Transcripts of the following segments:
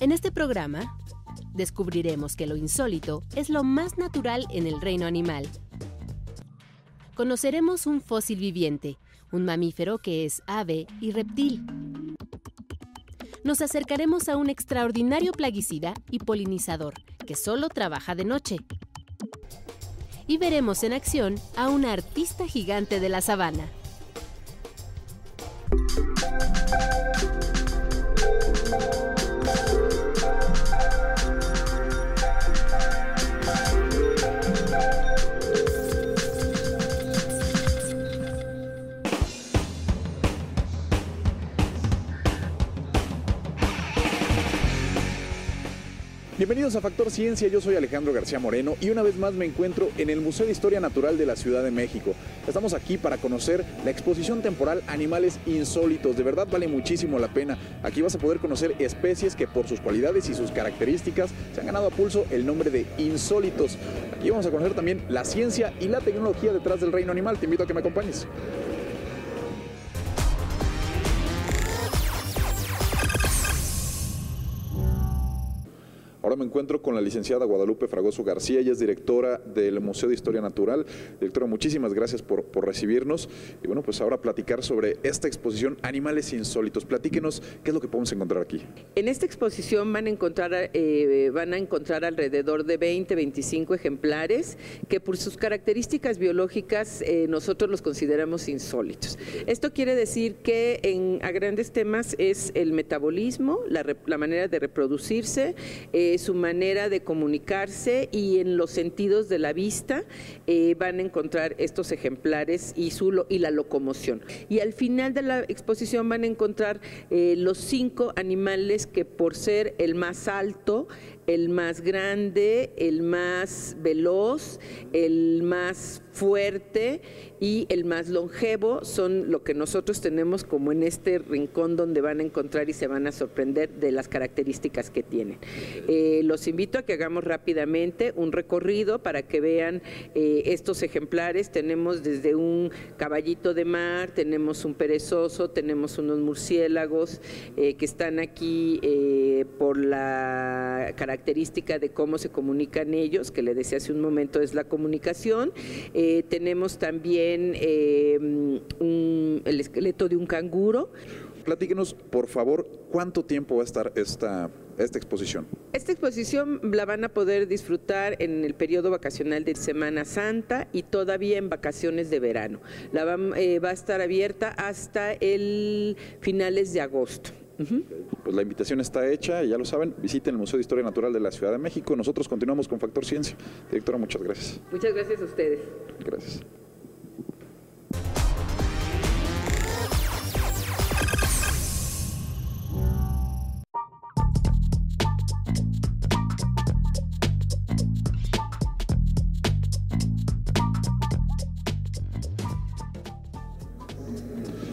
En este programa, descubriremos que lo insólito es lo más natural en el reino animal. Conoceremos un fósil viviente, un mamífero que es ave y reptil. Nos acercaremos a un extraordinario plaguicida y polinizador que solo trabaja de noche. Y veremos en acción a una artista gigante de la sabana. Bienvenidos a Factor Ciencia, yo soy Alejandro García Moreno y una vez más me encuentro en el Museo de Historia Natural de la Ciudad de México. Estamos aquí para conocer la exposición temporal Animales Insólitos, de verdad vale muchísimo la pena. Aquí vas a poder conocer especies que por sus cualidades y sus características se han ganado a pulso el nombre de insólitos. Aquí vamos a conocer también la ciencia y la tecnología detrás del reino animal. Te invito a que me acompañes. Encuentro con la licenciada Guadalupe Fragoso García, ella es directora del Museo de Historia Natural. Directora, muchísimas gracias por, recibirnos. Y bueno, pues ahora platicar sobre esta exposición Animales Insólitos. Platíquenos qué es lo que podemos encontrar aquí. En esta exposición van a encontrar, eh, van a encontrar alrededor de 20, 25 ejemplares que por sus características biológicas eh, nosotros los consideramos insólitos. Esto quiere decir que a grandes temas es el metabolismo, la, la manera de reproducirse, eh, su manera de comunicarse y en los sentidos de la vista eh, van a encontrar estos ejemplares y, su, y la locomoción. Y al final de la exposición van a encontrar eh, los cinco animales que por ser el más alto, el más grande, el más veloz, el más fuerte y el más longevo son lo que nosotros tenemos como en este rincón donde van a encontrar y se van a sorprender de las características que tienen. Eh, los invito a que hagamos rápidamente un recorrido para que vean eh, estos ejemplares. Tenemos desde un caballito de mar, tenemos un perezoso, tenemos unos murciélagos eh, que están aquí por la característica característica de cómo se comunican ellos, que le decía hace un momento es la comunicación. Eh, tenemos también eh, el esqueleto de un canguro. Platíquenos, por favor, cuánto tiempo va a estar esta, esta exposición. Esta exposición la van a poder disfrutar en el periodo vacacional de Semana Santa y todavía en vacaciones de verano. La va, eh, va a estar abierta hasta el finales de agosto. Pues la invitación está hecha, ya lo saben, visiten el Museo de Historia Natural de la Ciudad de México. Nosotros continuamos con Factor Ciencia. Directora, muchas gracias. Muchas gracias a ustedes. Gracias.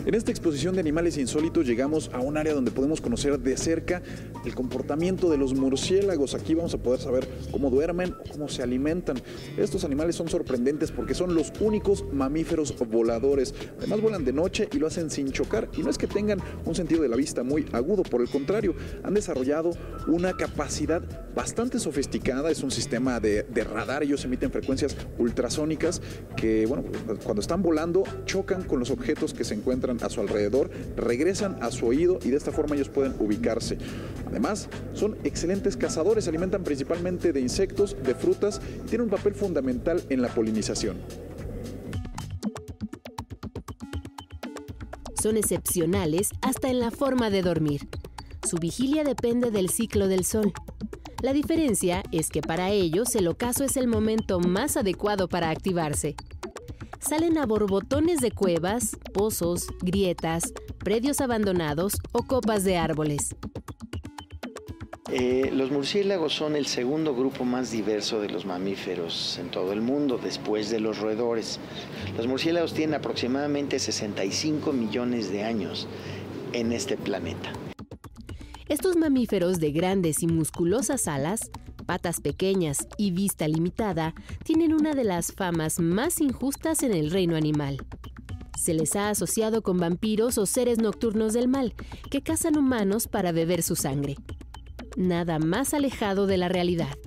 En esta exposición de animales insólitos llegamos a un área donde podemos conocer de cerca el comportamiento de los murciélagos. Aquí vamos a poder saber cómo duermen o cómo se alimentan. Estos animales son sorprendentes porque son los únicos mamíferos voladores. Además vuelan de noche y lo hacen sin chocar. Y no es que tengan un sentido de la vista muy agudo, por el contrario, han desarrollado una capacidad bastante sofisticada. Es un sistema de, de radar. Ellos emiten frecuencias ultrasónicas que, bueno, cuando están volando chocan con los objetos que se encuentran a su alrededor, regresan a su oído y de esta forma ellos pueden ubicarse. Además, son excelentes cazadores, se alimentan principalmente de insectos, de frutas y tienen un papel fundamental en la polinización. Son excepcionales hasta en la forma de dormir. Su vigilia depende del ciclo del sol. La diferencia es que para ellos el ocaso es el momento más adecuado para activarse salen a borbotones de cuevas, pozos, grietas, predios abandonados o copas de árboles. Eh, los murciélagos son el segundo grupo más diverso de los mamíferos en todo el mundo, después de los roedores. Los murciélagos tienen aproximadamente 65 millones de años en este planeta. Estos mamíferos de grandes y musculosas alas patas pequeñas y vista limitada, tienen una de las famas más injustas en el reino animal. Se les ha asociado con vampiros o seres nocturnos del mal, que cazan humanos para beber su sangre. nada más alejado de la realidad.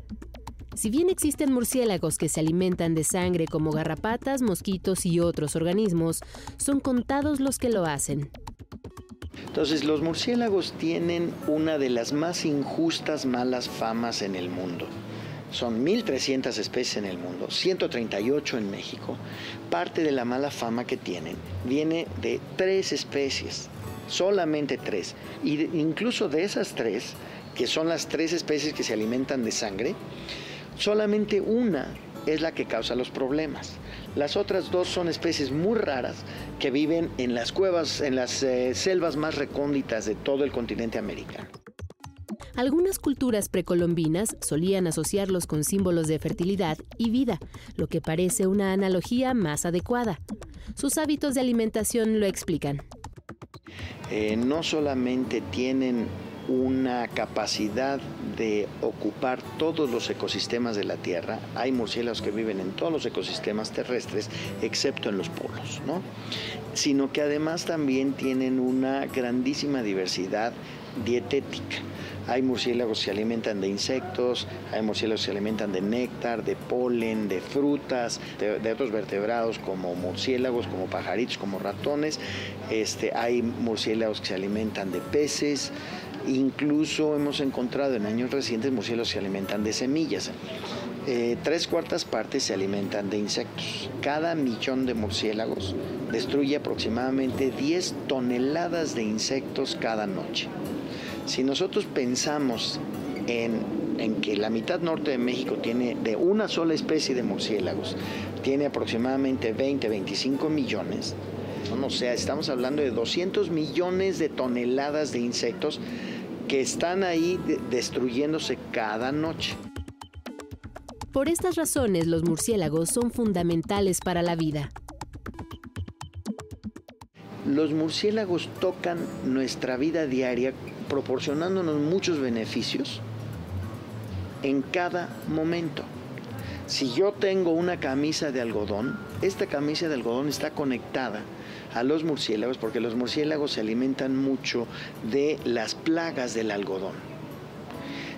Si bien existen murciélagos que se alimentan de sangre como garrapatas, mosquitos y otros organismos, son contados los que lo hacen. Entonces los murciélagos tienen una de las más injustas malas famas en el mundo. Son 1.300 especies en el mundo, 138 en México. Parte de la mala fama que tienen viene de tres especies, solamente tres. Y incluso de esas tres, que son las tres especies que se alimentan de sangre, solamente una es la que causa los problemas. Las otras dos son especies muy raras que viven en las cuevas, en las eh, selvas más recónditas de todo el continente americano. Algunas culturas precolombinas solían asociarlos con símbolos de fertilidad y vida, lo que parece una analogía más adecuada. Sus hábitos de alimentación lo explican. Eh, no solamente tienen una capacidad de ocupar todos los ecosistemas de la Tierra. Hay murciélagos que viven en todos los ecosistemas terrestres, excepto en los polos, ¿no? Sino que además también tienen una grandísima diversidad dietética. Hay murciélagos que se alimentan de insectos, hay murciélagos que se alimentan de néctar, de polen, de frutas, de, otros vertebrados como murciélagos, como pajaritos, como ratones. Este, hay murciélagos que se alimentan de peces. Incluso hemos encontrado en años recientes murciélagos se alimentan de semillas. Eh, tres cuartas partes se alimentan de insectos. Cada millón de murciélagos destruye aproximadamente 10 toneladas de insectos cada noche. Si nosotros pensamos en, en, que la mitad norte de México tiene de una sola especie de murciélagos, tiene aproximadamente 20, 25 millones, o sea, estamos hablando de 200 millones de toneladas de insectos que están ahí destruyéndose cada noche. Por estas razones, los murciélagos son fundamentales para la vida. Los murciélagos tocan nuestra vida diaria proporcionándonos muchos beneficios en cada momento. Si yo tengo una camisa de algodón, esta camisa de algodón está conectada a los murciélagos porque los murciélagos se alimentan mucho de las plagas del algodón.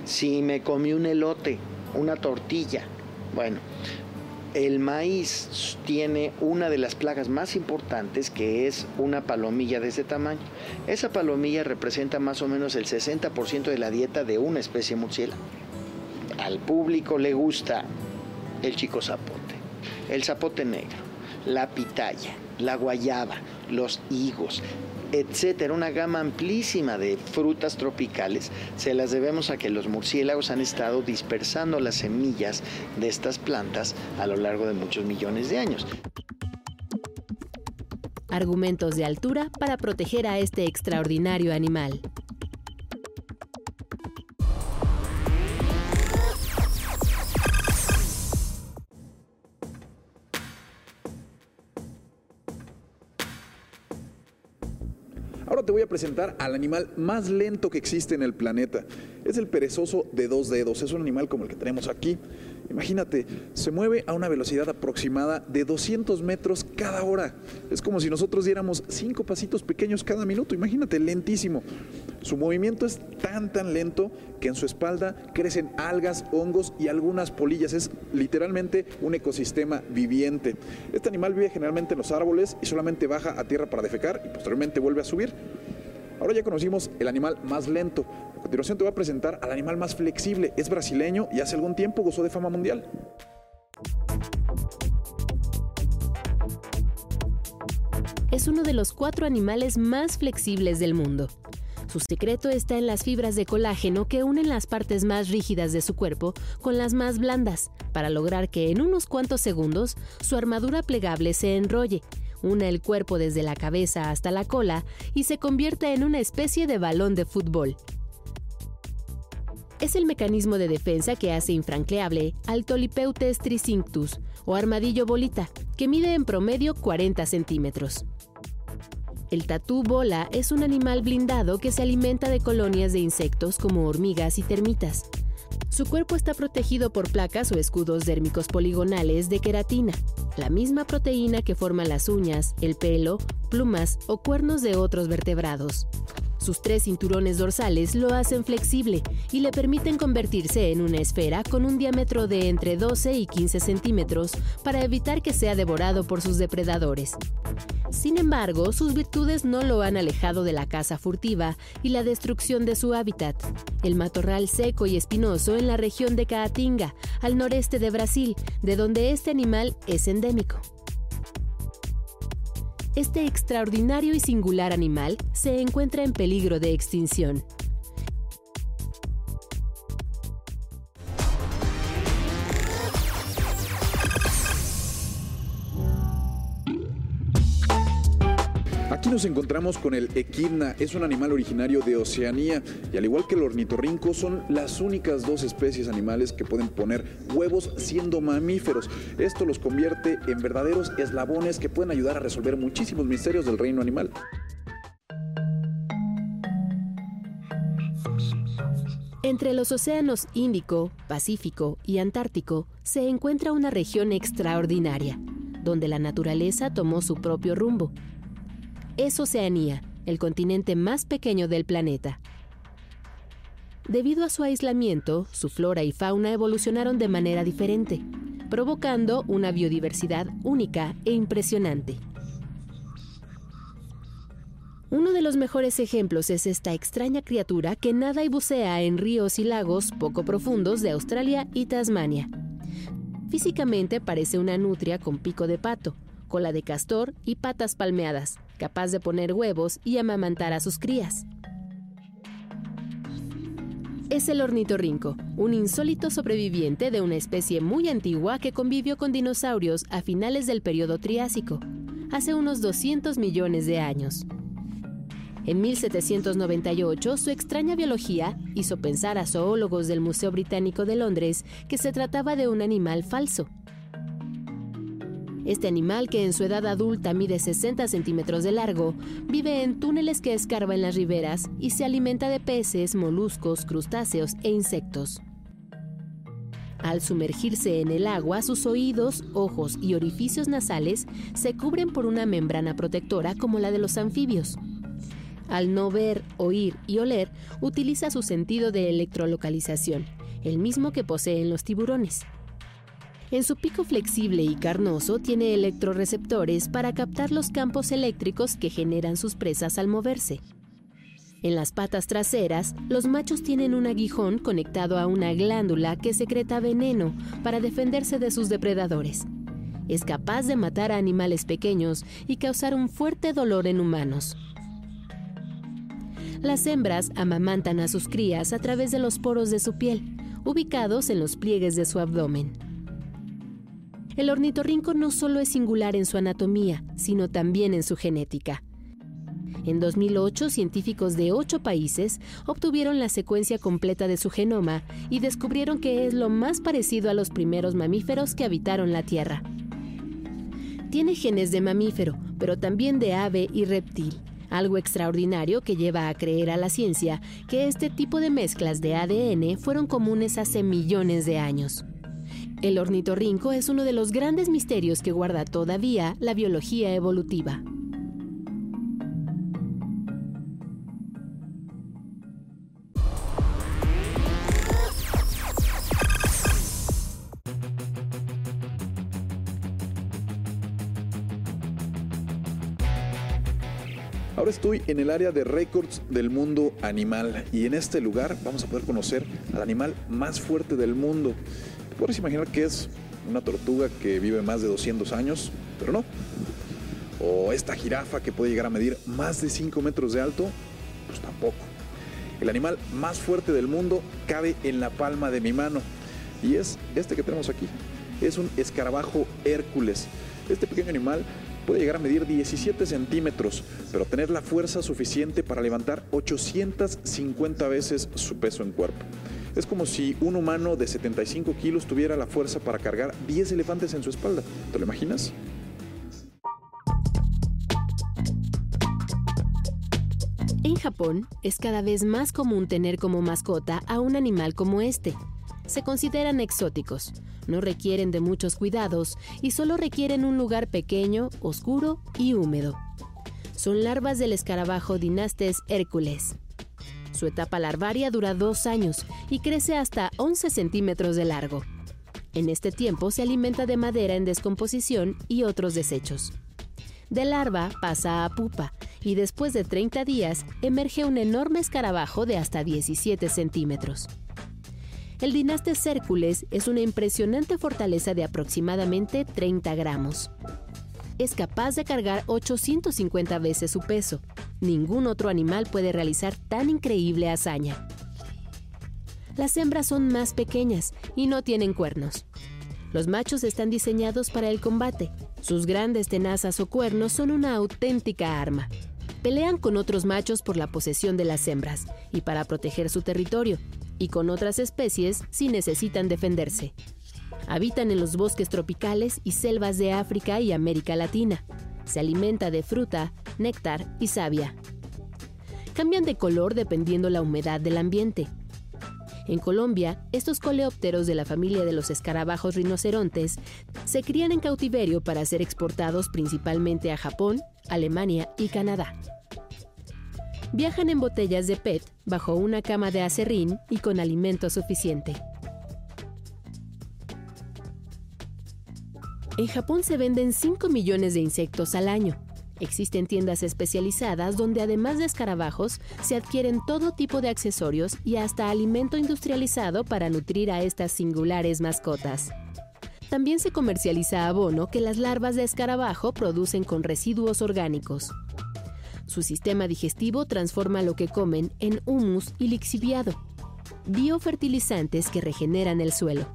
Si me comí un elote, una tortilla, bueno, el maíz tiene una de las plagas más importantes que es una palomilla de ese tamaño. Esa palomilla representa más o menos el 60% de la dieta de una especie murciélago. Al público le gusta el chico zapote, el zapote negro, la pitaya, la guayaba, los higos, etcétera, una gama amplísima de frutas tropicales, se las debemos a que los murciélagos han estado dispersando las semillas de estas plantas a lo largo de muchos millones de años. Argumentos de altura para proteger a este extraordinario animal. Presentar al animal más lento que existe en el planeta. Es el perezoso de dos dedos. Es un animal como el que tenemos aquí. Imagínate, se mueve a una velocidad aproximada de 200 metros cada hora. Es como si nosotros diéramos cinco pasitos pequeños cada minuto. Imagínate, lentísimo. Su movimiento es tan, tan lento que en su espalda crecen algas, hongos y algunas polillas. Es literalmente un ecosistema viviente. Este animal vive generalmente en los árboles y solamente baja a tierra para defecar y posteriormente vuelve a subir. Ahora ya conocimos el animal más lento. A continuación te voy a presentar al animal más flexible. Es brasileño y hace algún tiempo gozó de fama mundial. Es uno de los cuatro animales más flexibles del mundo. Su secreto está en las fibras de colágeno que unen las partes más rígidas de su cuerpo con las más blandas, para lograr que en unos cuantos segundos su armadura plegable se enrolle, una el cuerpo desde la cabeza hasta la cola y se convierte en una especie de balón de fútbol. Es el mecanismo de defensa que hace infranqueable al Tolipeutes tricinctus o armadillo bolita, que mide en promedio 40 centímetros. El tatú bola es un animal blindado que se alimenta de colonias de insectos como hormigas y termitas. Su cuerpo está protegido por placas o escudos dérmicos poligonales de queratina, la misma proteína que forma las uñas, el pelo, plumas o cuernos de otros vertebrados. Sus tres cinturones dorsales lo hacen flexible y le permiten convertirse en una esfera con un diámetro de entre 12 y 15 centímetros para evitar que sea devorado por sus depredadores. Sin embargo, sus virtudes no lo han alejado de la caza furtiva y la destrucción de su hábitat, el matorral seco y espinoso en la región de Caatinga, al noreste de Brasil, de donde este animal es endémico. Este extraordinario y singular animal se encuentra en peligro de extinción. Nos encontramos con el equidna, es un animal originario de Oceanía y al igual que el ornitorrinco son las únicas dos especies animales que pueden poner huevos siendo mamíferos. Esto los convierte en verdaderos eslabones que pueden ayudar a resolver muchísimos misterios del reino animal. Entre los océanos Índico, Pacífico y Antártico se encuentra una región extraordinaria, donde la naturaleza tomó su propio rumbo es Oceanía, el continente más pequeño del planeta. Debido a su aislamiento, su flora y fauna evolucionaron de manera diferente, provocando una biodiversidad única e impresionante. Uno de los mejores ejemplos es esta extraña criatura que nada y bucea en ríos y lagos poco profundos de Australia y Tasmania. Físicamente parece una nutria con pico de pato, cola de castor y patas palmeadas, capaz de poner huevos y amamantar a sus crías. Es el ornitorrinco, un insólito sobreviviente de una especie muy antigua que convivió con dinosaurios a finales del periodo Triásico, hace unos 200 millones de años. En 1798, su extraña biología hizo pensar a zoólogos del Museo Británico de Londres que se trataba de un animal falso, este animal, que en su edad adulta mide 60 centímetros de largo, vive en túneles que escarba en las riberas y se alimenta de peces, moluscos, crustáceos e insectos. Al sumergirse en el agua, sus oídos, ojos y orificios nasales se cubren por una membrana protectora como la de los anfibios. Al no ver, oír y oler, utiliza su sentido de electrolocalización, el mismo que poseen los tiburones. En su pico flexible y carnoso tiene electroreceptores para captar los campos eléctricos que generan sus presas al moverse. En las patas traseras, los machos tienen un aguijón conectado a una glándula que secreta veneno para defenderse de sus depredadores. Es capaz de matar a animales pequeños y causar un fuerte dolor en humanos. Las hembras amamantan a sus crías a través de los poros de su piel, ubicados en los pliegues de su abdomen. El ornitorrinco no solo es singular en su anatomía, sino también en su genética. En 2008, científicos de ocho países obtuvieron la secuencia completa de su genoma y descubrieron que es lo más parecido a los primeros mamíferos que habitaron la Tierra. Tiene genes de mamífero, pero también de ave y reptil, algo extraordinario que lleva a creer a la ciencia que este tipo de mezclas de ADN fueron comunes hace millones de años. El ornitorrinco es uno de los grandes misterios que guarda todavía la biología evolutiva. Ahora estoy en el área de récords del mundo animal y en este lugar vamos a poder conocer al animal más fuerte del mundo. Puedes imaginar que es una tortuga que vive más de 200 años, pero no. O esta jirafa que puede llegar a medir más de 5 metros de alto, pues tampoco. El animal más fuerte del mundo cabe en la palma de mi mano y es este que tenemos aquí. Es un escarabajo Hércules. Este pequeño animal puede llegar a medir 17 centímetros, pero tener la fuerza suficiente para levantar 850 veces su peso en cuerpo. Es como si un humano de 75 kilos tuviera la fuerza para cargar 10 elefantes en su espalda. ¿Te lo imaginas? En Japón es cada vez más común tener como mascota a un animal como este. Se consideran exóticos, no requieren de muchos cuidados y solo requieren un lugar pequeño, oscuro y húmedo. Son larvas del escarabajo Dinastes Hércules. Su etapa larvaria dura dos años y crece hasta 11 centímetros de largo. En este tiempo se alimenta de madera en descomposición y otros desechos. De larva pasa a pupa y después de 30 días emerge un enorme escarabajo de hasta 17 centímetros. El Dinastes Hércules es una impresionante fortaleza de aproximadamente 30 gramos. Es capaz de cargar 850 veces su peso. Ningún otro animal puede realizar tan increíble hazaña. Las hembras son más pequeñas y no tienen cuernos. Los machos están diseñados para el combate. Sus grandes tenazas o cuernos son una auténtica arma. Pelean con otros machos por la posesión de las hembras y para proteger su territorio, y con otras especies si necesitan defenderse. Habitan en los bosques tropicales y selvas de África y América Latina. Se alimenta de fruta, néctar y savia. Cambian de color dependiendo la humedad del ambiente. En Colombia, estos coleópteros de la familia de los escarabajos rinocerontes se crían en cautiverio para ser exportados principalmente a Japón, Alemania y Canadá. Viajan en botellas de PET bajo una cama de acerrín y con alimento suficiente. En Japón se venden 5 millones de insectos al año. Existen tiendas especializadas donde además de escarabajos se adquieren todo tipo de accesorios y hasta alimento industrializado para nutrir a estas singulares mascotas. También se comercializa abono que las larvas de escarabajo producen con residuos orgánicos. Su sistema digestivo transforma lo que comen en humus y lixiviado, biofertilizantes que regeneran el suelo.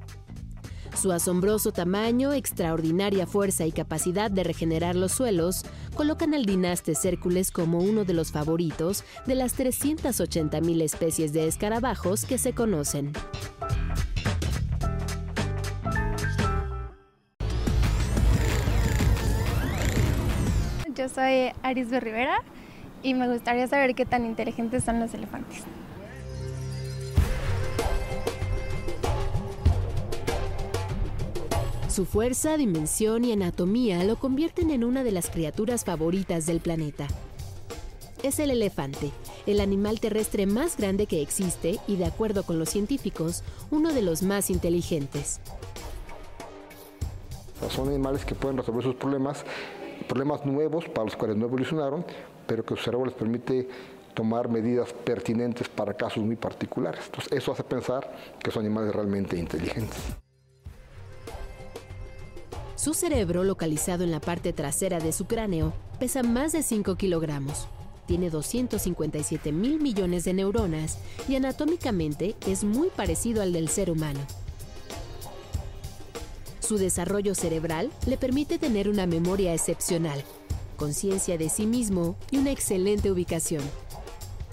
Su asombroso tamaño, extraordinaria fuerza y capacidad de regenerar los suelos colocan al Dinastes Hércules como uno de los favoritos de las 380.000 especies de escarabajos que se conocen. Yo soy Arisbe Rivera y me gustaría saber qué tan inteligentes son los elefantes. Su fuerza, dimensión y anatomía lo convierten en una de las criaturas favoritas del planeta. Es el elefante, el animal terrestre más grande que existe y, de acuerdo con los científicos, uno de los más inteligentes. Son animales que pueden resolver sus problemas, problemas nuevos para los cuales no evolucionaron, pero que su cerebro les permite tomar medidas pertinentes para casos muy particulares. Entonces, eso hace pensar que son animales realmente inteligentes. Su cerebro, localizado en la parte trasera de su cráneo, pesa más de 5 kilogramos. Tiene 257 mil millones de neuronas y anatómicamente es muy parecido al del ser humano. Su desarrollo cerebral le permite tener una memoria excepcional, conciencia de sí mismo y una excelente ubicación.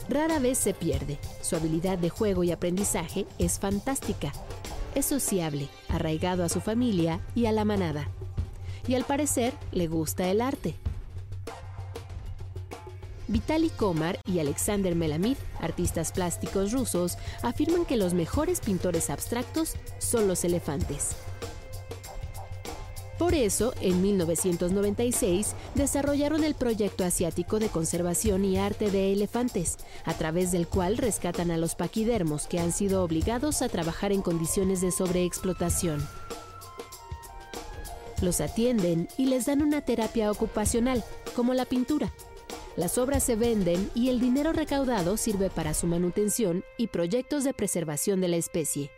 Rara vez se pierde. Su habilidad de juego y aprendizaje es fantástica. Es sociable, arraigado a su familia y a la manada. Y al parecer le gusta el arte. Vitaly Komar y Alexander Melamid, artistas plásticos rusos, afirman que los mejores pintores abstractos son los elefantes. Por eso, en 1996, desarrollaron el proyecto asiático de conservación y arte de elefantes, a través del cual rescatan a los paquidermos que han sido obligados a trabajar en condiciones de sobreexplotación. Los atienden y les dan una terapia ocupacional, como la pintura. Las obras se venden y el dinero recaudado sirve para su manutención y proyectos de preservación de la especie.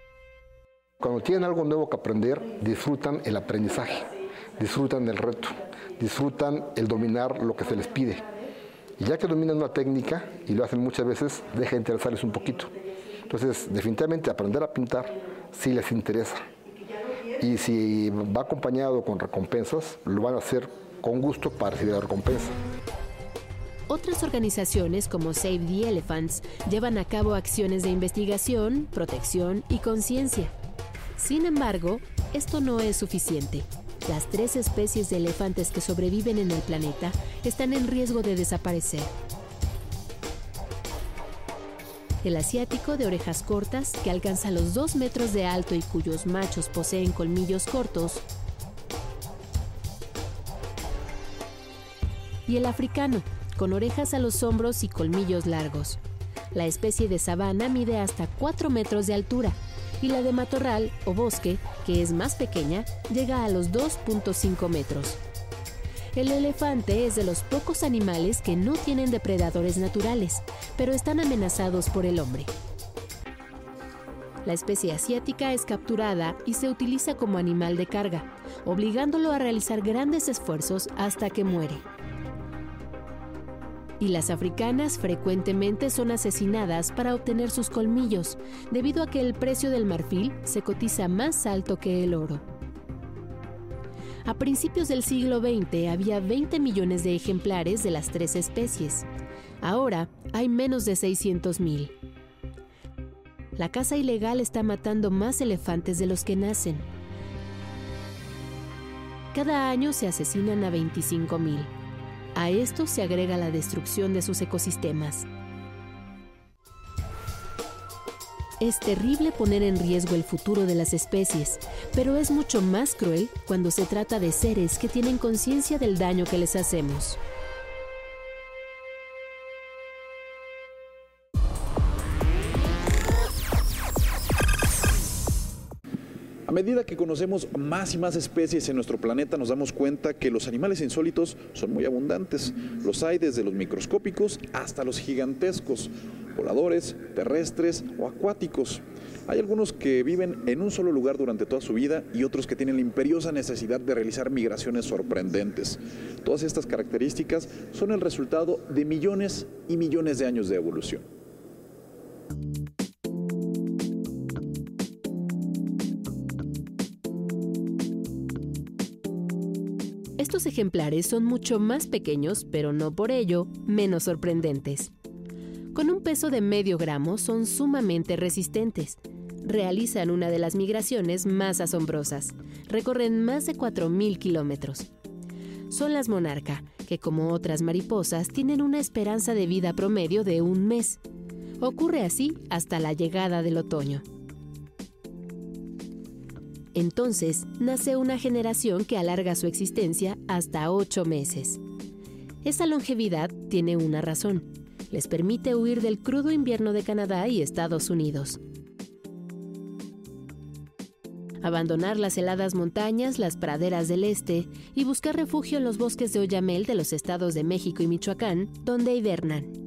Cuando tienen algo nuevo que aprender, disfrutan el aprendizaje, disfrutan el reto, disfrutan el dominar lo que se les pide. Y ya que dominan una técnica, y lo hacen muchas veces, deja de interesarles un poquito. Entonces, definitivamente aprender a pintar sí les interesa. Y si va acompañado con recompensas, lo van a hacer con gusto para recibir la recompensa. Otras organizaciones como Save the Elephants llevan a cabo acciones de investigación, protección y conciencia. Sin embargo, esto no es suficiente. Las tres especies de elefantes que sobreviven en el planeta están en riesgo de desaparecer. El asiático de orejas cortas, que alcanza los 2 metros de alto y cuyos machos poseen colmillos cortos. Y el africano, con orejas a los hombros y colmillos largos. La especie de sabana mide hasta 4 metros de altura y la de matorral o bosque, que es más pequeña, llega a los 2.5 metros. El elefante es de los pocos animales que no tienen depredadores naturales, pero están amenazados por el hombre. La especie asiática es capturada y se utiliza como animal de carga, obligándolo a realizar grandes esfuerzos hasta que muere. Y las africanas frecuentemente son asesinadas para obtener sus colmillos, debido a que el precio del marfil se cotiza más alto que el oro. A principios del siglo XX había 20 millones de ejemplares de las tres especies. Ahora hay menos de 600 mil. La caza ilegal está matando más elefantes de los que nacen. Cada año se asesinan a 25 mil. A esto se agrega la destrucción de sus ecosistemas. Es terrible poner en riesgo el futuro de las especies, pero es mucho más cruel cuando se trata de seres que tienen conciencia del daño que les hacemos. A medida que conocemos más y más especies en nuestro planeta, nos damos cuenta que los animales insólitos son muy abundantes. Los hay desde los microscópicos hasta los gigantescos, voladores, terrestres o acuáticos. Hay algunos que viven en un solo lugar durante toda su vida y otros que tienen la imperiosa necesidad de realizar migraciones sorprendentes. Todas estas características son el resultado de millones y millones de años de evolución. Estos ejemplares son mucho más pequeños, pero no por ello menos sorprendentes. Con un peso de medio gramo son sumamente resistentes. Realizan una de las migraciones más asombrosas. Recorren más de 4.000 kilómetros. Son las monarca, que como otras mariposas tienen una esperanza de vida promedio de un mes. Ocurre así hasta la llegada del otoño. Entonces nace una generación que alarga su existencia hasta ocho meses. Esa longevidad tiene una razón. Les permite huir del crudo invierno de Canadá y Estados Unidos. Abandonar las heladas montañas, las praderas del este y buscar refugio en los bosques de Oyamel de los estados de México y Michoacán, donde hibernan.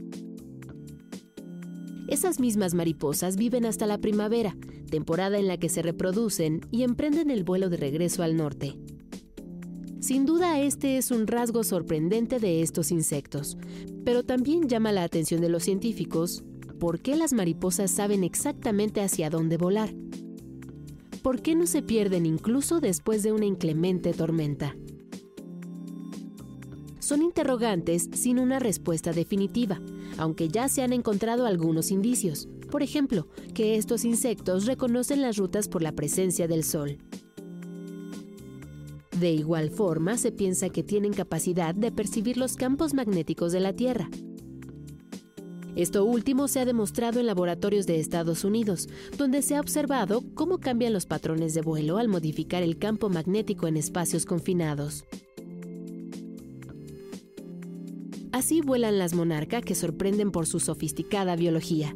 Esas mismas mariposas viven hasta la primavera, temporada en la que se reproducen y emprenden el vuelo de regreso al norte. Sin duda este es un rasgo sorprendente de estos insectos, pero también llama la atención de los científicos por qué las mariposas saben exactamente hacia dónde volar. ¿Por qué no se pierden incluso después de una inclemente tormenta? Son interrogantes sin una respuesta definitiva, aunque ya se han encontrado algunos indicios. Por ejemplo, que estos insectos reconocen las rutas por la presencia del sol. De igual forma, se piensa que tienen capacidad de percibir los campos magnéticos de la Tierra. Esto último se ha demostrado en laboratorios de Estados Unidos, donde se ha observado cómo cambian los patrones de vuelo al modificar el campo magnético en espacios confinados. Así vuelan las monarcas que sorprenden por su sofisticada biología.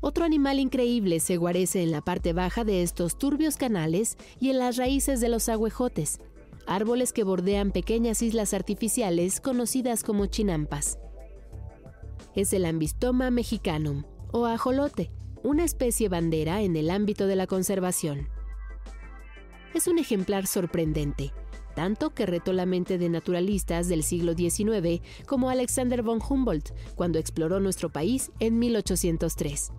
Otro animal increíble se guarece en la parte baja de estos turbios canales y en las raíces de los agüejotes, árboles que bordean pequeñas islas artificiales conocidas como chinampas. Es el Ambistoma mexicanum, o ajolote, una especie bandera en el ámbito de la conservación. Es un ejemplar sorprendente, tanto que retó la mente de naturalistas del siglo XIX como Alexander von Humboldt cuando exploró nuestro país en 1803.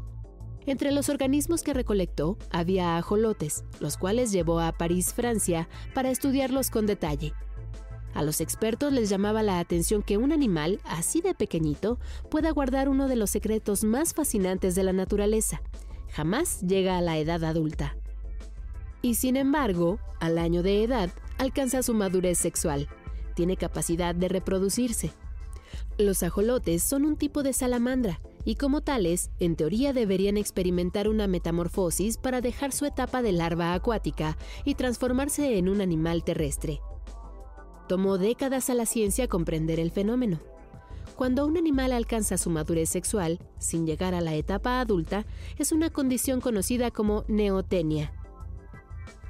Entre los organismos que recolectó había ajolotes, los cuales llevó a París, Francia, para estudiarlos con detalle. A los expertos les llamaba la atención que un animal así de pequeñito pueda guardar uno de los secretos más fascinantes de la naturaleza. Jamás llega a la edad adulta. Y sin embargo, al año de edad, alcanza su madurez sexual. Tiene capacidad de reproducirse. Los ajolotes son un tipo de salamandra y como tales, en teoría deberían experimentar una metamorfosis para dejar su etapa de larva acuática y transformarse en un animal terrestre. Tomó décadas a la ciencia comprender el fenómeno. Cuando un animal alcanza su madurez sexual, sin llegar a la etapa adulta, es una condición conocida como neotenia.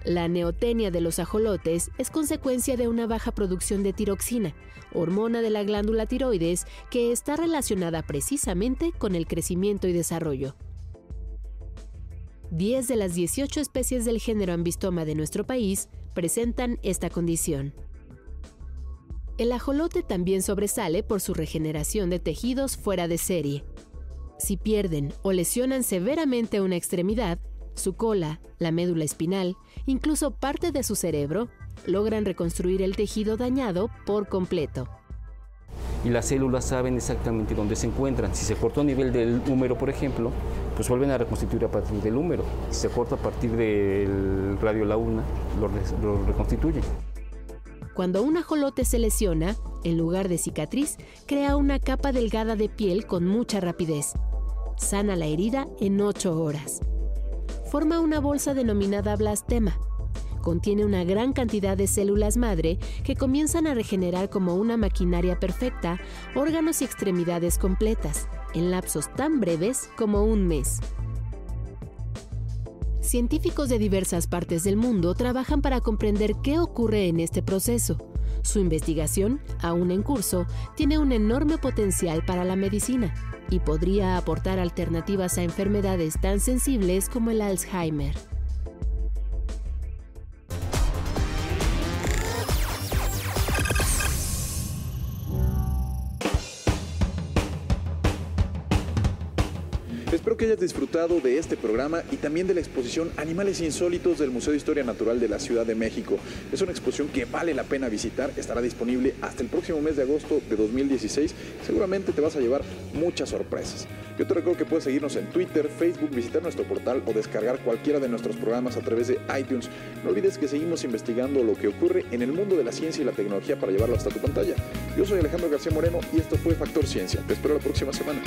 La neotenia de los ajolotes es consecuencia de una baja producción de tiroxina, hormona de la glándula tiroides que está relacionada precisamente con el crecimiento y desarrollo. 10 de las 18 especies del género Ambistoma de nuestro país presentan esta condición. El ajolote también sobresale por su regeneración de tejidos fuera de serie. Si pierden o lesionan severamente una extremidad, su cola, la médula espinal, incluso parte de su cerebro, logran reconstruir el tejido dañado por completo. Y las células saben exactamente dónde se encuentran. Si se cortó a nivel del húmero, por ejemplo, pues vuelven a reconstituir a partir del húmero. Si se corta a partir del radio la una, lo, lo reconstituyen. Cuando un ajolote se lesiona, en lugar de cicatriz, crea una capa delgada de piel con mucha rapidez. Sana la herida en 8 horas. Forma una bolsa denominada blastema. Contiene una gran cantidad de células madre que comienzan a regenerar como una maquinaria perfecta órganos y extremidades completas, en lapsos tan breves como un mes. Científicos de diversas partes del mundo trabajan para comprender qué ocurre en este proceso. Su investigación, aún en curso, tiene un enorme potencial para la medicina y podría aportar alternativas a enfermedades tan sensibles como el Alzheimer. Que hayas disfrutado de este programa y también de la exposición Animales Insólitos del Museo de Historia Natural de la Ciudad de México. Es una exposición que vale la pena visitar, estará disponible hasta el próximo mes de agosto de 2016. Seguramente te vas a llevar muchas sorpresas. Yo te recuerdo que puedes seguirnos en Twitter, Facebook, visitar nuestro portal o descargar cualquiera de nuestros programas a través de iTunes. No olvides que seguimos investigando lo que ocurre en el mundo de la ciencia y la tecnología para llevarlo hasta tu pantalla. Yo soy Alejandro García Moreno y esto fue Factor Ciencia. Te espero la próxima semana.